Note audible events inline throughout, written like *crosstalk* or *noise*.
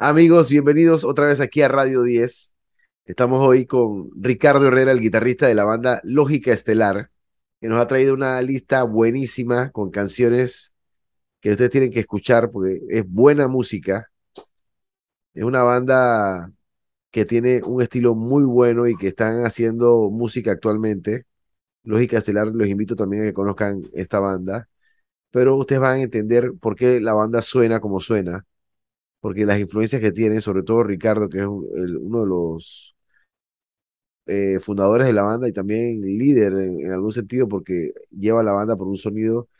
Amigos, bienvenidos otra vez aquí a Radio 10. Estamos hoy con Ricardo Herrera, el guitarrista de la banda Lógica Estelar, que nos ha traído una lista buenísima con canciones que ustedes tienen que escuchar porque es buena música. Es una banda que tiene un estilo muy bueno y que están haciendo música actualmente. Lógica Estelar, los invito también a que conozcan esta banda, pero ustedes van a entender por qué la banda suena como suena, porque las influencias que tiene, sobre todo Ricardo, que es uno de los eh, fundadores de la banda y también líder en, algún sentido, porque lleva la banda por un sonido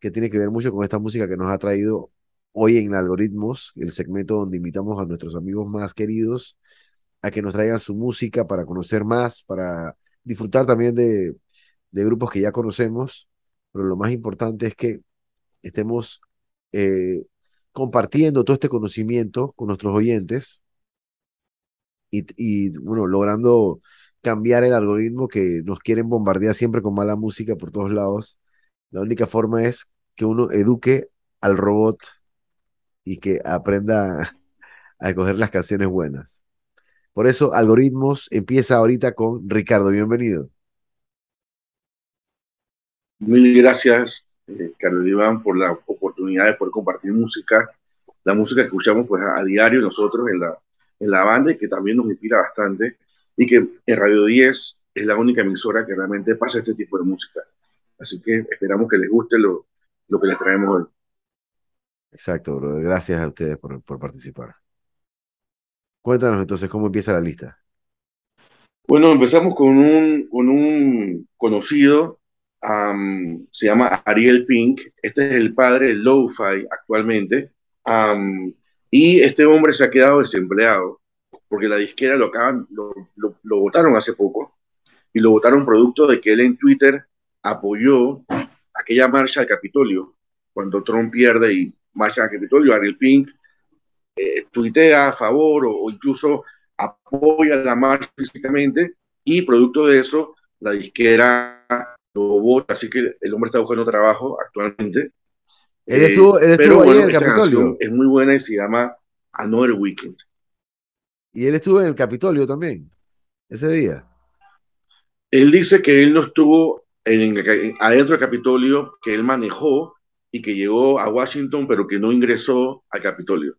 que tiene que ver mucho con esta música que nos ha traído hoy en Algoritmos, el segmento donde invitamos a nuestros amigos más queridos a que nos traigan su música para conocer más, para disfrutar también de, grupos que ya conocemos, pero lo más importante es que estemos eh, compartiendo todo este conocimiento con nuestros oyentes y, y, bueno, logrando cambiar el algoritmo que nos quieren bombardear siempre con mala música por todos lados. La única forma es que uno eduque al robot y que aprenda *laughs* a escoger las canciones buenas. Por eso, Algoritmos empieza ahorita con Ricardo. Bienvenido. Mil gracias, eh, Carlos Iván, por la oportunidad de poder compartir música, la música que escuchamos pues, a, diario nosotros en la, en la banda y que también nos inspira bastante y que en Radio 10 es la única emisora que realmente pasa este tipo de música. Así que esperamos que les guste lo, lo que les traemos hoy. Exacto, bro. Gracias a ustedes por, por participar. Cuéntanos entonces cómo empieza la lista. Bueno, empezamos con un, con un conocido, se llama Ariel Pink, este es el padre del Lo-Fi actualmente, y este hombre se ha quedado desempleado porque la disquera lo, acaban, lo, votaron hace poco y lo votaron producto de que él en Twitter apoyó aquella marcha al Capitolio cuando Trump pierde y marcha al Capitolio. Ariel Pink eh, tuitea a favor o, incluso apoya la marcha físicamente y producto de eso la disquera vota, así que el hombre está buscando trabajo actualmente. Él estuvo, él estuvo ahí en el Capitolio. Es muy buena y se llama Another Weekend. Y él estuvo en el Capitolio también, ese día. Él dice que él no estuvo en, adentro del Capitolio, que él manejó y que llegó a Washington, pero que no ingresó al Capitolio.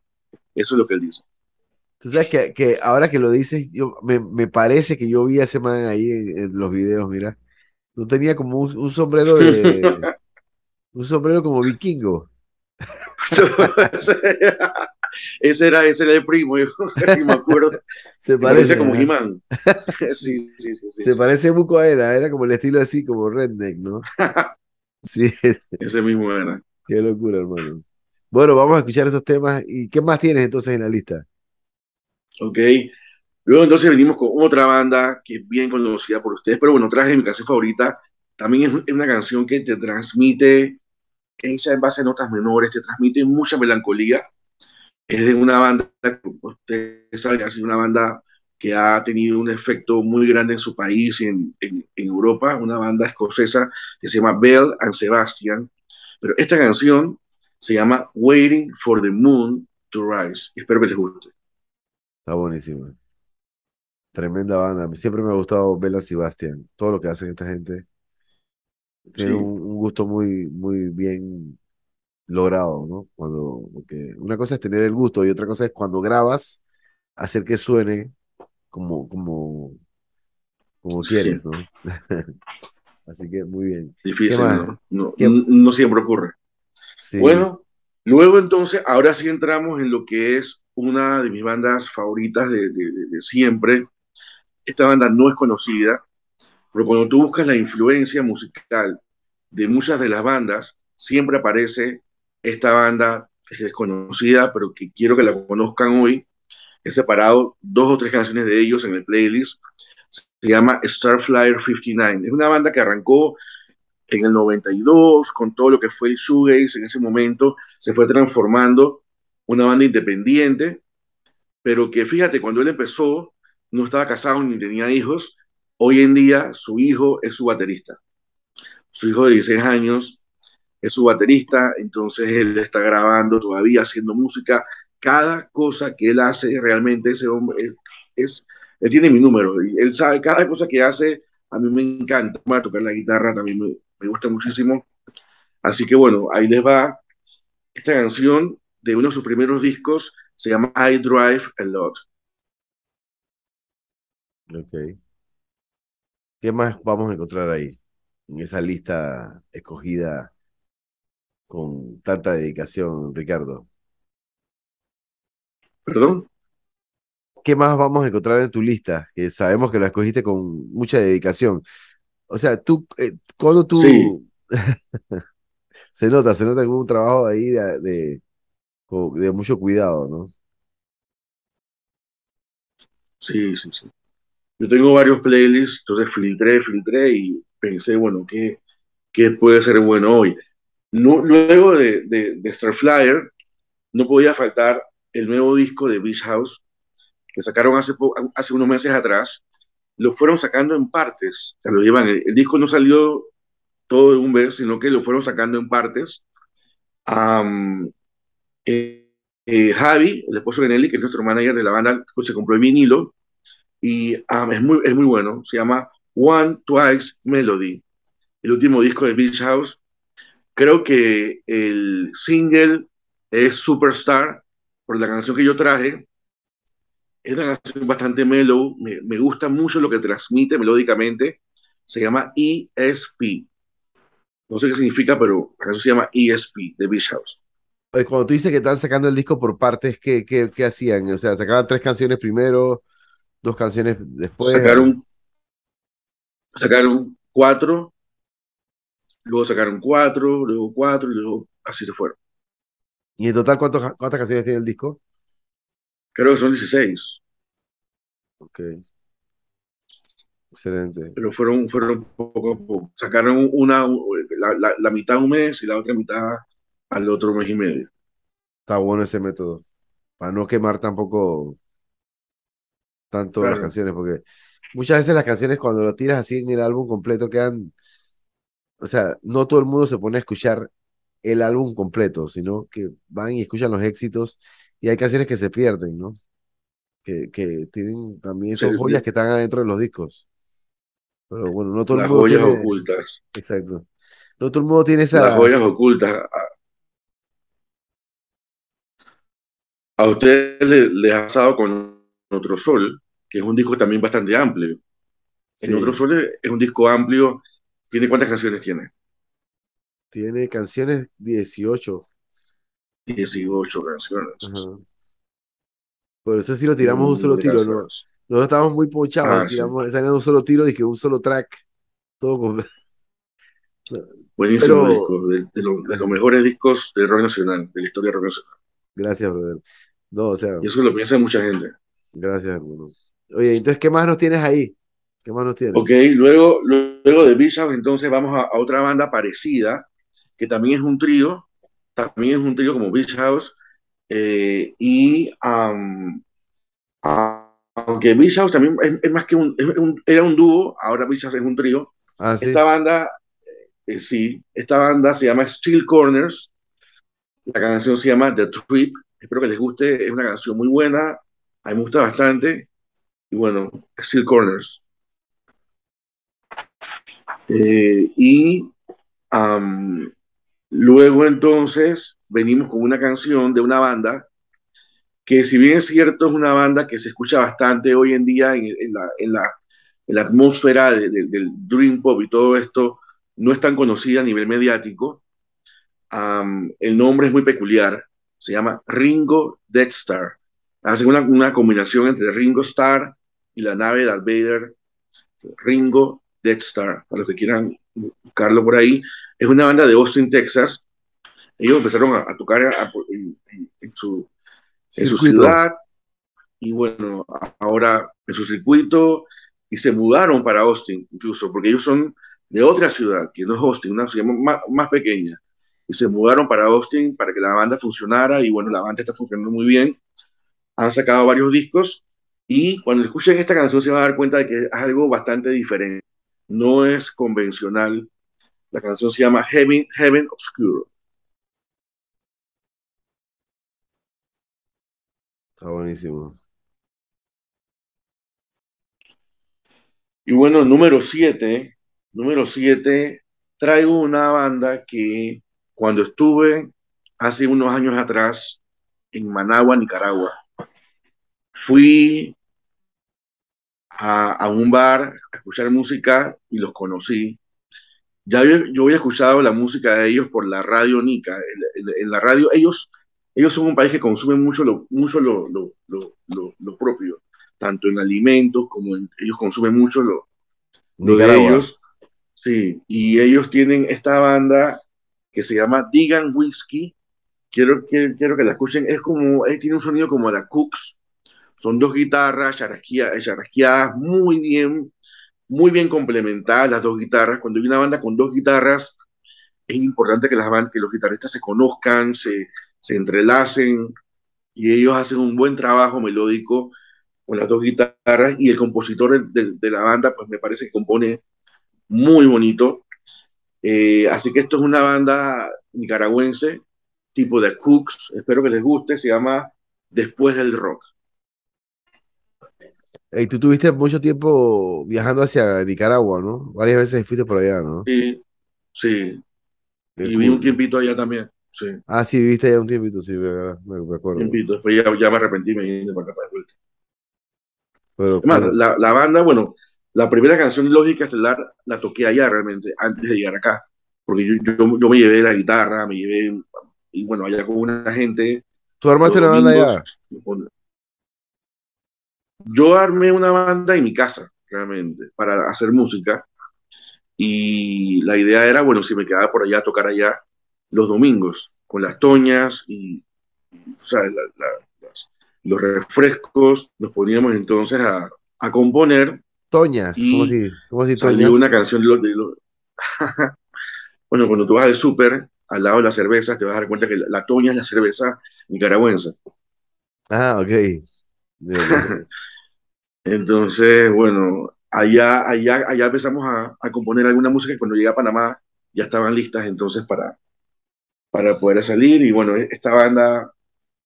Eso es lo que él dice. Tú sabes que, que ahora que lo dices, yo, me, me, parece que yo vi a ese man ahí en, los videos, mira. No tenía como un, un sombrero de. *laughs* un sombrero como vikingo. *laughs* ese era, ese era el primo, yo *laughs* me acuerdo. Se parece como He-Man. sí, sí, sí, Se parece mucho a él, ¿ah? era como el estilo así, como redneck, ¿no? sí. Ese mismo era. Qué locura, hermano. Bueno, vamos a escuchar estos temas. ¿Y qué más tienes entonces en la lista? Ok. Luego entonces venimos con otra banda que es bien conocida por ustedes, pero bueno, traje mi canción favorita. También es una canción que te transmite, hecha en base a notas menores, te transmite mucha melancolía es de una banda, ustedes saben, sido una banda que ha tenido un efecto muy grande en su país y en, en, Europa, una banda escocesa que se llama Bell and Sebastian. Pero esta canción se llama Waiting for the Moon to Rise. Espero que les guste. Está buenísima. Tremenda banda. Siempre me ha gustado Bell and Sebastian. Todo lo que hacen esta gente. Tiene un, un, gusto muy, muy bien logrado, ¿no? Cuando, porque una cosa es tener el gusto y otra cosa es cuando grabas, hacer que suene como, como, como quieres, ¿no? *laughs* Así que muy bien. Difícil, ¿no? No, siempre ocurre. Bueno, luego entonces, ahora sí entramos en lo que es una de mis bandas favoritas de, de siempre. Esta banda no es conocida, pero cuando tú buscas la influencia musical de muchas de las bandas, siempre aparece esta banda es desconocida, pero que quiero que la conozcan hoy. He separado dos o tres canciones de ellos en el playlist. Se llama Starflyer 59. Es una banda que arrancó en el 92 con todo lo que fue el shoegaze en ese momento. Se fue transformando una banda independiente, pero que fíjate, cuando él empezó no estaba casado ni tenía hijos. Hoy en día su hijo es su baterista. Su hijo de 16 años es su baterista, entonces él está grabando todavía, haciendo música cada cosa que él hace, realmente ese hombre es, él tiene mi número, él sabe cada cosa que hace, a mí me encanta, tocar la guitarra también me, me gusta muchísimo. Así que bueno, ahí les va esta canción de uno de sus primeros discos, se llama I Drive a Lot. Ok. ¿Qué más vamos a encontrar ahí? En esa lista escogida con tanta dedicación, Ricardo. ¿Perdón? ¿Qué más vamos a encontrar en tu lista? Que sabemos que la escogiste con mucha dedicación. O sea, tú, eh, cuando tú... *laughs* se nota, se nota que hubo un trabajo ahí de, de, de mucho cuidado, ¿no? Sí, sí, sí. Yo tengo varios playlists, entonces filtré, filtré y pensé, bueno, ¿qué, qué puede ser bueno hoy? luego de, de, Starflyer, no podía faltar el nuevo disco de Beach House que sacaron hace, hace unos meses atrás. Lo fueron sacando en partes. Lo llevan, el, disco no salió todo de un vez, sino que lo fueron sacando en partes. Eh, eh, Javi, el esposo de Nelly, que es nuestro manager de la banda, se compró el vinilo y es, muy, es muy bueno. Se llama One Twice Melody, el último disco de Beach House. Creo que el single es Superstar, por la canción que yo traje. Es una canción bastante mellow, me, me gusta mucho lo que transmite melódicamente. Se llama ESP. No sé qué significa, pero la se llama ESP de Beach House. Cuando tú dices que están sacando el disco por partes, ¿qué, qué, qué hacían? O sea, sacaban tres canciones primero, dos canciones después. Sacaron, sacaron cuatro, luego sacaron cuatro, luego cuatro, y luego así se fueron. ¿Y en total cuántas canciones tiene el disco? Creo que son 16. Ok. Excelente. Pero fueron, fueron poco a poco. Sacaron una, la, la, la mitad un mes y la otra mitad al otro mes y medio. Está bueno ese método. Para no quemar tampoco tanto las canciones, porque muchas veces las canciones cuando lo tiras así en el álbum completo quedan, o sea, no todo el mundo se pone a escuchar el álbum completo, sino que van y escuchan los éxitos y hay canciones que se pierden, ¿no? Que, que tienen también son joyas que están adentro de los discos. Pero bueno, no todo el mundo joyas ocultas. Exacto. No todo el mundo tiene esas... Las joyas ocultas. A ustedes les, ha pasado con Otro Sol, que es un disco también bastante amplio. En Otro Sol es un disco amplio. ¿Tiene cuántas canciones tiene? Tiene canciones 18. 18 canciones. Por eso sí lo tiramos un solo tiro, ¿no? Nosotros estábamos muy pochados, ah, tiramos, un solo tiro, dije un solo track, todo con... *laughs* Buenísimo disco, de, los mejores discos del rock nacional, de la historia del rock nacional. Gracias, brother. No, o sea. Y eso lo piensa mucha gente. Gracias, hermano. Oye, entonces, ¿qué más nos tienes ahí? ¿Qué más nos tienes? Ok, luego, luego de Bishop, entonces vamos a, otra banda parecida, que también es un trío, también es un trío como Beach House, eh, y aunque Beach House también es, más que un, era un dúo, ahora Beach House es un trío. Ah, esta banda, eh, sí, esta banda se llama Steel Corners, la canción se llama The Trip, Espero que les guste. Es una canción muy buena. A mí me gusta bastante. Y bueno, Steel Corners. Eh, y luego entonces venimos con una canción de una banda que si bien es cierto es una banda que se escucha bastante hoy en día en, la, en la, en la atmósfera del Dream Pop y todo esto, no es tan conocida a nivel mediático. el nombre es muy peculiar se llama Ringo Star. Hace una, una, combinación entre Ringo Starr y la nave de Darth Vader. Ringo Star, para los que quieran buscarlo por ahí. Es una banda de Austin, Texas. Ellos empezaron a, tocar en, su, en su ciudad y bueno, ahora en su circuito y se mudaron para Austin incluso, porque ellos son de otra ciudad, que no es Austin, una ciudad más, más pequeña y se mudaron para Austin para que la banda funcionara y bueno, la banda está funcionando muy bien. Han sacado varios discos y cuando escuchen esta canción se van a dar cuenta de que es algo bastante diferente. No es convencional. La canción se llama Heaven, Heaven Obscure. Está buenísimo. Y bueno, número 7, número 7, traigo una banda que cuando estuve hace unos años atrás en Managua, Nicaragua, fui a, un bar a escuchar música y los conocí. Ya yo, había escuchado la música de ellos por la radio Nica. En, la radio, ellos, ellos son un país que consume mucho lo, mucho lo, lo, lo propio, tanto en alimentos como en, ellos consumen mucho lo, de ellos. Sí, y ellos tienen esta banda que se llama Digan Whiskey. Quiero, quiero, quiero que la escuchen. Es como, tiene un sonido como la Cooks, son dos guitarras charrasqueadas muy bien, muy bien complementadas las dos guitarras. Cuando hay una banda con dos guitarras, es importante que, las, que los guitarristas se conozcan, se, se entrelacen y ellos hacen un buen trabajo melódico con las dos guitarras y el compositor de, de, la banda, pues me parece que compone muy bonito. Eh, así que esto es una banda nicaragüense, tipo de Cooks, espero que les guste, se llama Después del Rock. Y tú tuviste mucho tiempo viajando hacia Nicaragua, ¿no? Varias veces fuiste por allá, ¿no? Sí, sí. y viví un tiempito allá también, sí. Ah, sí, viviste allá un tiempito, sí, me, acuerdo. Un tiempito, después ya, me arrepentí me vine para acá para vuelta. Pero, Además, la, la, banda, bueno, la primera canción Lógica Estelar la toqué allá realmente, antes de llegar acá. Porque yo, yo, yo me llevé la guitarra, me llevé, y bueno, allá con una gente. ¿Tú armaste la banda allá? Yo armé una banda en mi casa, realmente, para hacer música. Y la idea era, bueno, si me quedaba por allá tocar allá los domingos, con las toñas y, o sea, los refrescos, nos poníamos entonces a, a componer. Toñas, ¿cómo si, cómo si salió una canción de, de *laughs* bueno, cuando tú vas al súper, al lado de las cervezas, te vas a dar cuenta que la, la toña es la cerveza nicaragüense. Ah, ok. Entonces, bueno, allá, allá, allá empezamos a, a, componer alguna música cuando llegué a Panamá ya estaban listas entonces para, para poder salir. Y bueno, esta banda,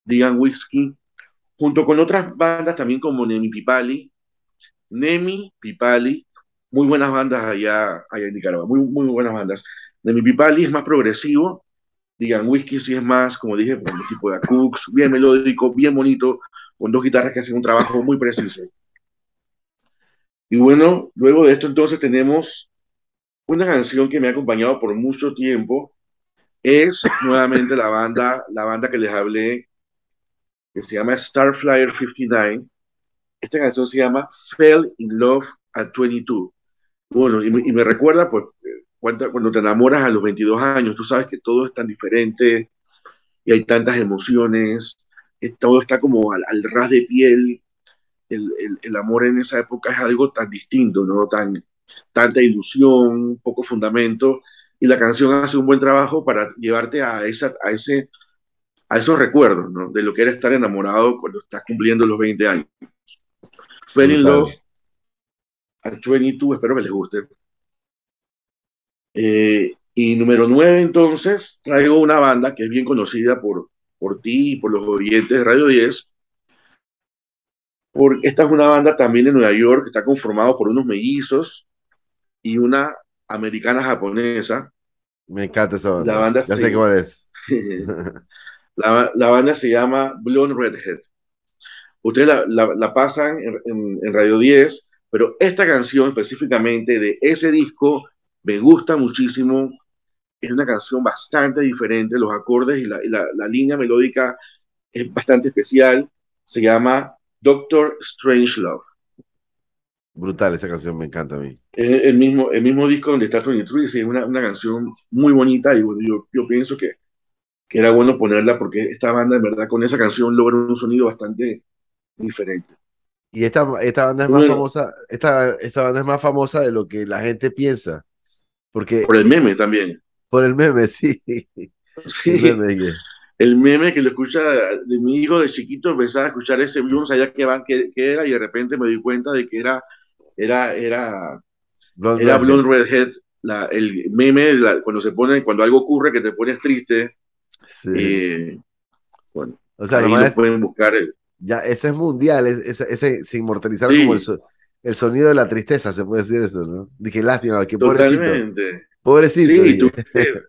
Digan Whiskey, junto con otras bandas también como Nemi Pipali, Nemi Pipali, muy buenas bandas allá, allá en Nicaragua, muy, muy buenas bandas. Nemi Pipali es más progresivo, Digan Whiskey sí es más, como dije, el tipo de Cooks, bien melódico, bien bonito, con dos guitarras que hacen un trabajo muy preciso. Y bueno, luego de esto entonces tenemos una canción que me ha acompañado por mucho tiempo. Es nuevamente la banda, la banda que les hablé, que se llama Starflyer 59. Esta canción se llama Fell in Love at 22. Bueno, y me, recuerda, pues, cuando te enamoras a los 22 años, tú sabes que todo es tan diferente y hay tantas emociones, todo está como al, al ras de piel, el, amor en esa época es algo tan distinto, ¿no? Tan, tanta ilusión, poco fundamento, y la canción hace un buen trabajo para llevarte a, esa, a, ese, a esos recuerdos, ¿no? De lo que era estar enamorado cuando estás cumpliendo los 20 años. Fell in Love at 22, espero que les guste. Eh, y número 9, entonces, traigo una banda que es bien conocida por, por ti y por los oyentes de Radio 10, porque esta es una banda también en Nueva York que está conformado por unos mellizos y una americana japonesa. Me encanta esa banda. La banda ya sé cuál es. *laughs* la, la, banda se llama Blonde Redhead. Ustedes la, la, la pasan en, en, Radio 10, pero esta canción específicamente de ese disco me gusta muchísimo. Es una canción bastante diferente, los acordes y la, la línea melódica es bastante especial. Se llama Doctor Strangelove. Brutal esa canción, me encanta a mí. el, mismo, el mismo disco donde está Tony True, es una, una canción muy bonita y bueno, yo, yo pienso que, que era bueno ponerla porque esta banda, en verdad, con esa canción logra un sonido bastante diferente. Y esta, esta banda es más famosa, esta, esta banda es más famosa de lo que la gente piensa. Porque, por el meme también. Por el meme, sí. Sí. El meme, el meme que lo escucha de mi hijo de chiquito, empezaba a escuchar ese blues allá que van que, era y de repente me di cuenta de que era era era Blonde era Blonde Redhead, la, el meme cuando se pone cuando algo ocurre que te pones triste. Sí. Eh, bueno, o sea, ahí lo pueden buscar. Ya, ese es mundial, ese, ese se inmortalizaron como el, sonido de la tristeza, se puede decir eso, ¿no? Dije, lástima, que Totalmente. pobrecito. Pobrecito. Sí,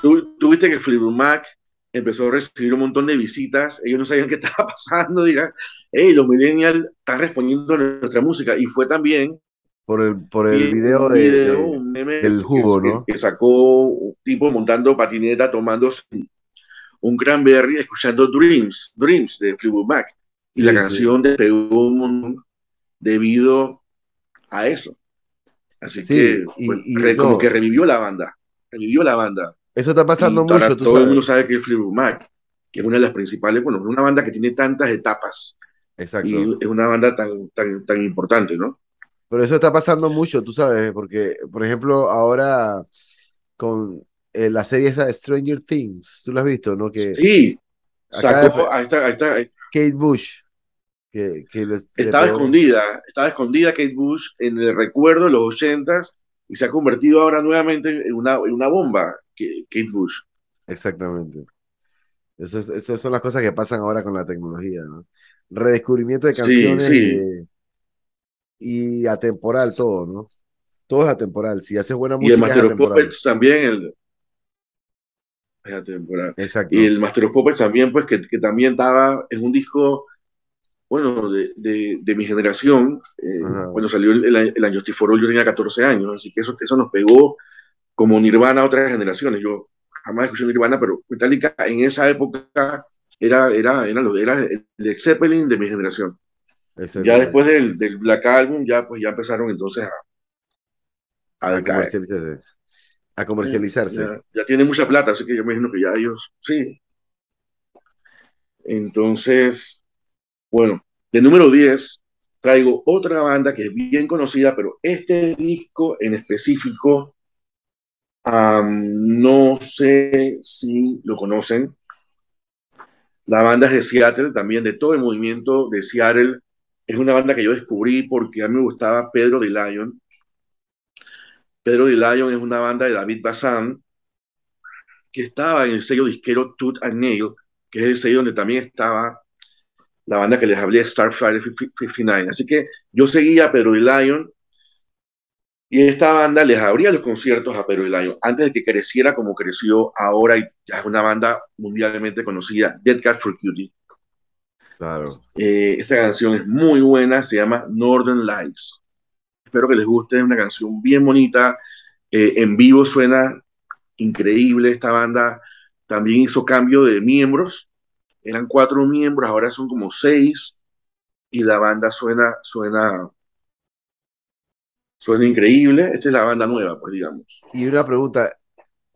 tú, tú, viste que Fleetwood Mac empezó a recibir un montón de visitas, ellos no sabían qué *laughs* estaba pasando, dirán, hey, los millennials están respondiendo a nuestra música, y fue también por el, por el video, de, del jugo, ¿no? Que, sacó un tipo montando patineta, tomando un cranberry, escuchando Dreams, Dreams de Fleetwood Mac. Y la canción despegó un montón debido a eso. Así que, pues, como que revivió la banda. Revivió la banda. Eso está pasando mucho. todo el mundo sabe que es Fleetwood Mac, que es una de las principales, bueno, una banda que tiene tantas etapas. Exacto. Y es una banda tan, tan, tan importante, ¿no? Pero eso está pasando mucho, tú sabes, porque, por ejemplo, ahora con eh, la serie esa de Stranger Things, tú lo has visto, ¿no? Que sí, sacó, ahí está. Kate Bush. Que, estaba escondida, estaba escondida Kate Bush en el recuerdo de los ochentas y se ha convertido ahora nuevamente en una, en una bomba, Kate Bush. Exactamente. Esas son las cosas que pasan ahora con la tecnología, ¿no? Redescubrimiento de canciones sí, sí y atemporal todo, ¿no? Todo es atemporal. Si haces buena música. Y el Master of Puppets también. El, es atemporal. Exacto. Y el Master of Puppets también, pues, que, que también estaba, es un disco, bueno, de, de, de mi generación. Eh, cuando salió el, el, el Año yo tenía 14 años, así que eso, eso nos pegó como Nirvana a otras generaciones. Yo jamás escuché Nirvana, pero Metallica en esa época era, era, era, era el Zeppelin de mi generación. Ya después del, del, Black Album, ya, pues, ya empezaron entonces a, a, comercializarse. A comercializarse. Ya, ya tienen mucha plata, así que yo me imagino que ya ellos, sí. Entonces, bueno, de número 10 traigo otra banda que es bien conocida, pero este disco en específico, no sé si lo conocen. La banda es de Seattle, también de todo el movimiento de Seattle es una banda que yo descubrí porque a mí me gustaba Pedro de Lion. Pedro de Lion es una banda de David Bazán que estaba en el sello disquero Tooth and Nail, que es el sello donde también estaba la banda que les hablé, Starflyer 59. Así que yo seguía a Pedro de Lion y esta banda les abría los conciertos a Pedro de Lion antes de que creciera como creció ahora y ya es una banda mundialmente conocida, Dead Cat for Cutie. Claro. Eh, esta canción es muy buena, se llama Northern Lights. Espero que les guste, es una canción bien bonita. Eh, en vivo suena increíble. Esta banda también hizo cambio de miembros. Eran cuatro miembros, ahora son como seis. Y la banda suena, suena, suena increíble. Esta es la banda nueva, pues digamos. Y una pregunta,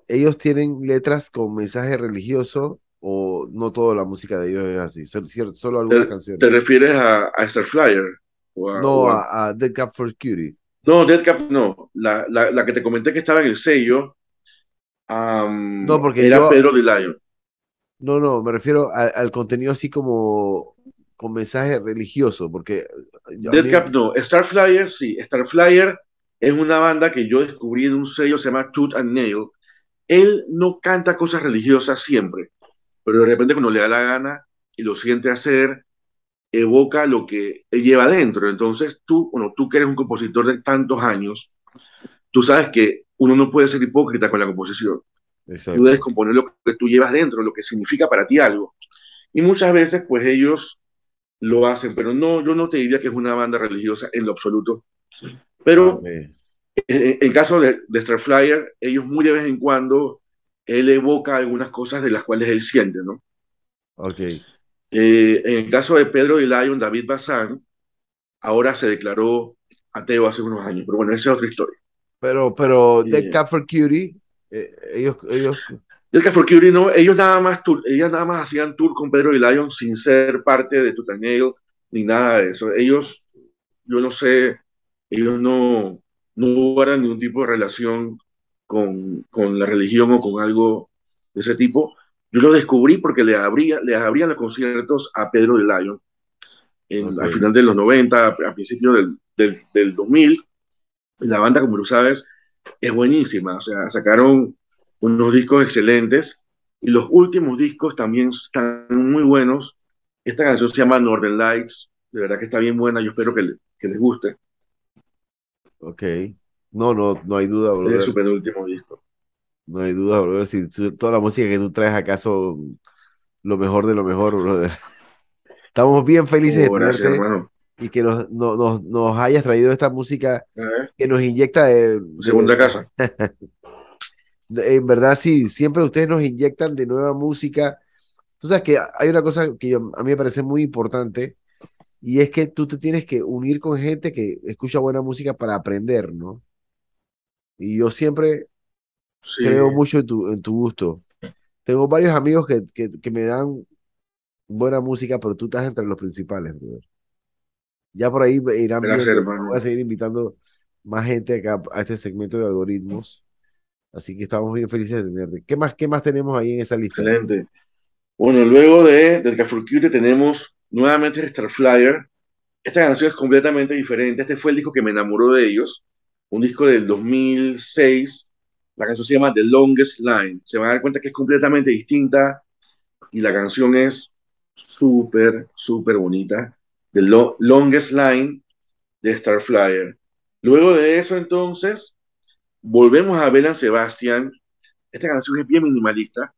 ¿ellos tienen letras con mensaje religioso o no toda la música de ellos es así, solo, solo algunas canciones. ¿Te refieres a, a Starflyer? no, a, Dead Cap for Cutie. No, Dead Cap no. La, la, la, que te comenté que estaba en el sello no, porque era Pedro de Lion. No, no, me refiero al contenido así como con mensaje religioso, porque... Dead Cap no, Starflyer sí, Starflyer es una banda que yo descubrí en un sello, se llama Tooth and Nail. Él no canta cosas religiosas siempre pero de repente cuando le da la gana y lo siente hacer, evoca lo que él lleva adentro. Entonces tú, bueno, tú que eres un compositor de tantos años, tú sabes que uno no puede ser hipócrita con la composición. Tú debes componer lo que tú llevas dentro, lo que significa para ti algo. Y muchas veces, pues ellos lo hacen, pero no, yo no te diría que es una banda religiosa en lo absoluto. Pero en, el caso de, de Starflyer, ellos muy de vez en cuando él evoca algunas cosas de las cuales él siente, ¿no? Ok. Eh, en el caso de Pedro de Lion, David Bazán, ahora se declaró ateo hace unos años, pero bueno, esa es otra historia. Pero, pero, The eh, for Cutie, eh, ellos, ellos... The Cat for Cutie, no, ellos nada más, ellas nada más hacían tour con Pedro de Lion sin ser parte de Tutaneo ni nada de eso. Ellos, yo no sé, ellos no, no guardan ningún tipo de relación con, con, la religión o con algo de ese tipo. Yo lo descubrí porque le, abría, le abrían los conciertos a Pedro de Lion en, al final de los 90, a, principios del, del, del, 2000. La banda, como tú sabes, es buenísima. O sea, sacaron unos discos excelentes y los últimos discos también están muy buenos. Esta canción se llama Northern Lights, de verdad que está bien buena, yo espero que, les guste. Ok, no, no, no hay duda, bro. Es su penúltimo disco. No hay duda, bro. Si toda la música que tú traes acaso lo mejor de lo mejor, brother. Estamos bien felices de tenerte y que nos, nos, hayas traído esta música que nos inyecta de, segunda casa. *laughs* en verdad, sí, siempre ustedes nos inyectan de nueva música. Tú sabes que hay una cosa que a mí me parece muy importante y es que tú te tienes que unir con gente que escucha buena música para aprender, ¿no? Y yo siempre creo mucho en tu, en tu gusto. Tengo varios amigos que, que, me dan buena música, pero tú estás entre los principales, Ya por ahí irán viendo, voy a seguir invitando más gente acá a este segmento de algoritmos. Así que estamos bien felices de tenerte. ¿Qué más, qué más tenemos ahí en esa lista? Excelente. Bueno, luego de, del Cafurcute tenemos nuevamente Starflyer. Esta canción es completamente diferente. Este fue el disco que me enamoró de ellos. Un disco del 2006. La canción se llama The Longest Line. Se van a dar cuenta que es completamente distinta y la canción es súper, súper bonita. The Longest Line de Starflyer. Luego de eso, entonces, volvemos a Belan Sebastian. Esta canción es bien minimalista.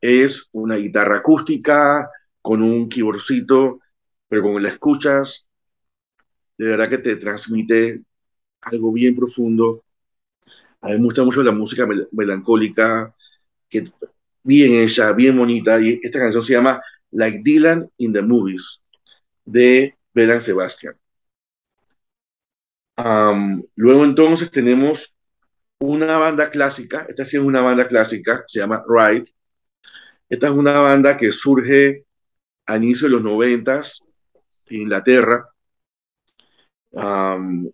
Es una guitarra acústica con un keyboardcito, pero cuando la escuchas, de verdad que te transmite algo bien profundo. A mí me gusta mucho la música melancólica, que bien hecha, bien bonita. Y esta canción se llama Like Dylan in the Movies, de Belan Sebastian. luego entonces tenemos una banda clásica, esta sí es una banda clásica, se llama Ride. Esta es una banda que surge a inicio de los noventas en Inglaterra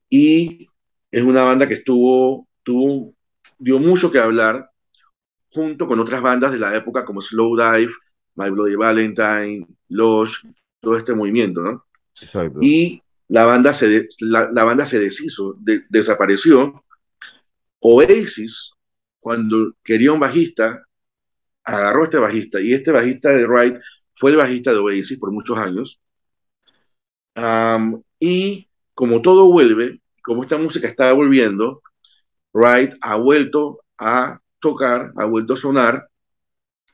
y es una banda que estuvo, tuvo, dio mucho que hablar junto con otras bandas de la época como Slow Dive, My Bloody Valentine, Lush, todo este movimiento, ¿no? Y la banda se, la, banda se deshizo, desapareció Oasis, cuando quería un bajista, agarró a este bajista y este bajista de Wright fue el bajista de Oasis por muchos años. y como todo vuelve, como esta música está volviendo, Wright ha vuelto a tocar, ha vuelto a sonar,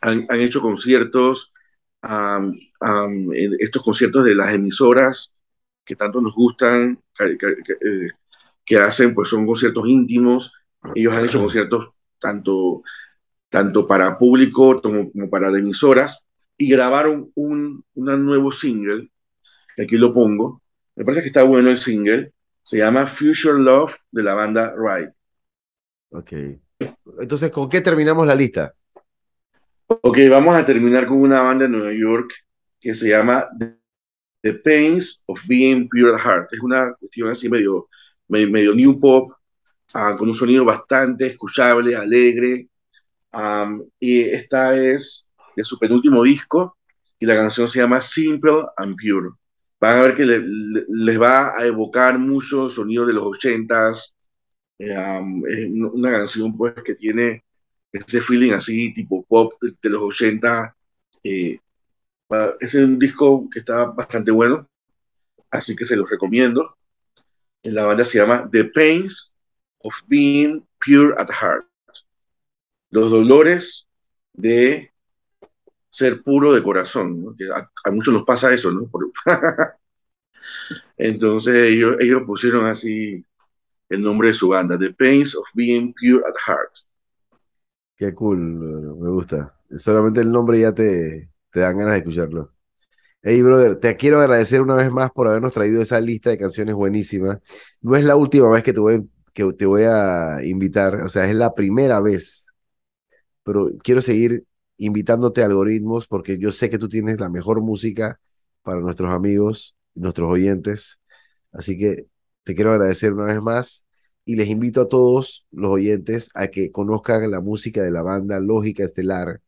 han, hecho conciertos, estos conciertos de las emisoras que tanto nos gustan, que, eh, que hacen, pues son conciertos íntimos, ellos han hecho conciertos tanto, tanto para público como, para emisoras y grabaron un, nuevo single, que aquí lo pongo. Me parece que está bueno el single. Se llama Future Love de la banda Ride. Ok. Entonces, ¿con qué terminamos la lista? Ok, vamos a terminar con una banda de Nueva York que se llama The Pains of Being Pure Heart. Es una cuestión así medio, medio new pop, Ah, con un sonido bastante escuchable, alegre. y esta es de su penúltimo disco y la canción se llama Simple and Pure. Van a ver que les va a evocar mucho sonido de los ochentas. Eh, es una canción pues que tiene ese feeling así tipo pop de los 80. Eh, es un disco que está bastante bueno, así que se los recomiendo. La banda se llama The Pains of being pure at heart. Los dolores de ser puro de corazón, que a, muchos nos pasa eso, ¿no? *laughs* Entonces ellos, ellos pusieron así el nombre de su banda, The Pains of Being Pure at Heart. Qué cool, me gusta. Solamente el nombre ya te, te dan ganas de escucharlo. Hey, brother, te quiero agradecer una vez más por habernos traído esa lista de canciones buenísimas. No es la última vez que te voy, que te voy a invitar, o sea, es la primera vez, pero quiero seguir invitándote a algoritmos porque yo sé que tú tienes la mejor música para nuestros amigos, nuestros oyentes, así que te quiero agradecer una vez más y les invito a todos los oyentes a que conozcan la música de la banda Lógica Estelar,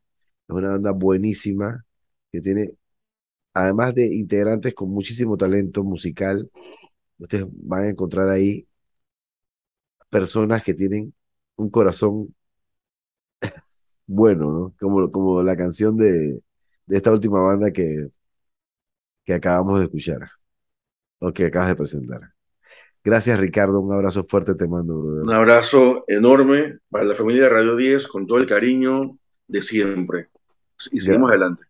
es una banda buenísima que tiene, además de integrantes con muchísimo talento musical, ustedes van a encontrar ahí personas que tienen un corazón bueno, ¿no? Como, como la canción de, esta última banda que, que acabamos de escuchar o que acabas de presentar. Gracias, Ricardo. Un abrazo fuerte te mando, Un abrazo enorme para la familia de Radio 10 con todo el cariño de siempre. Y seguimos adelante.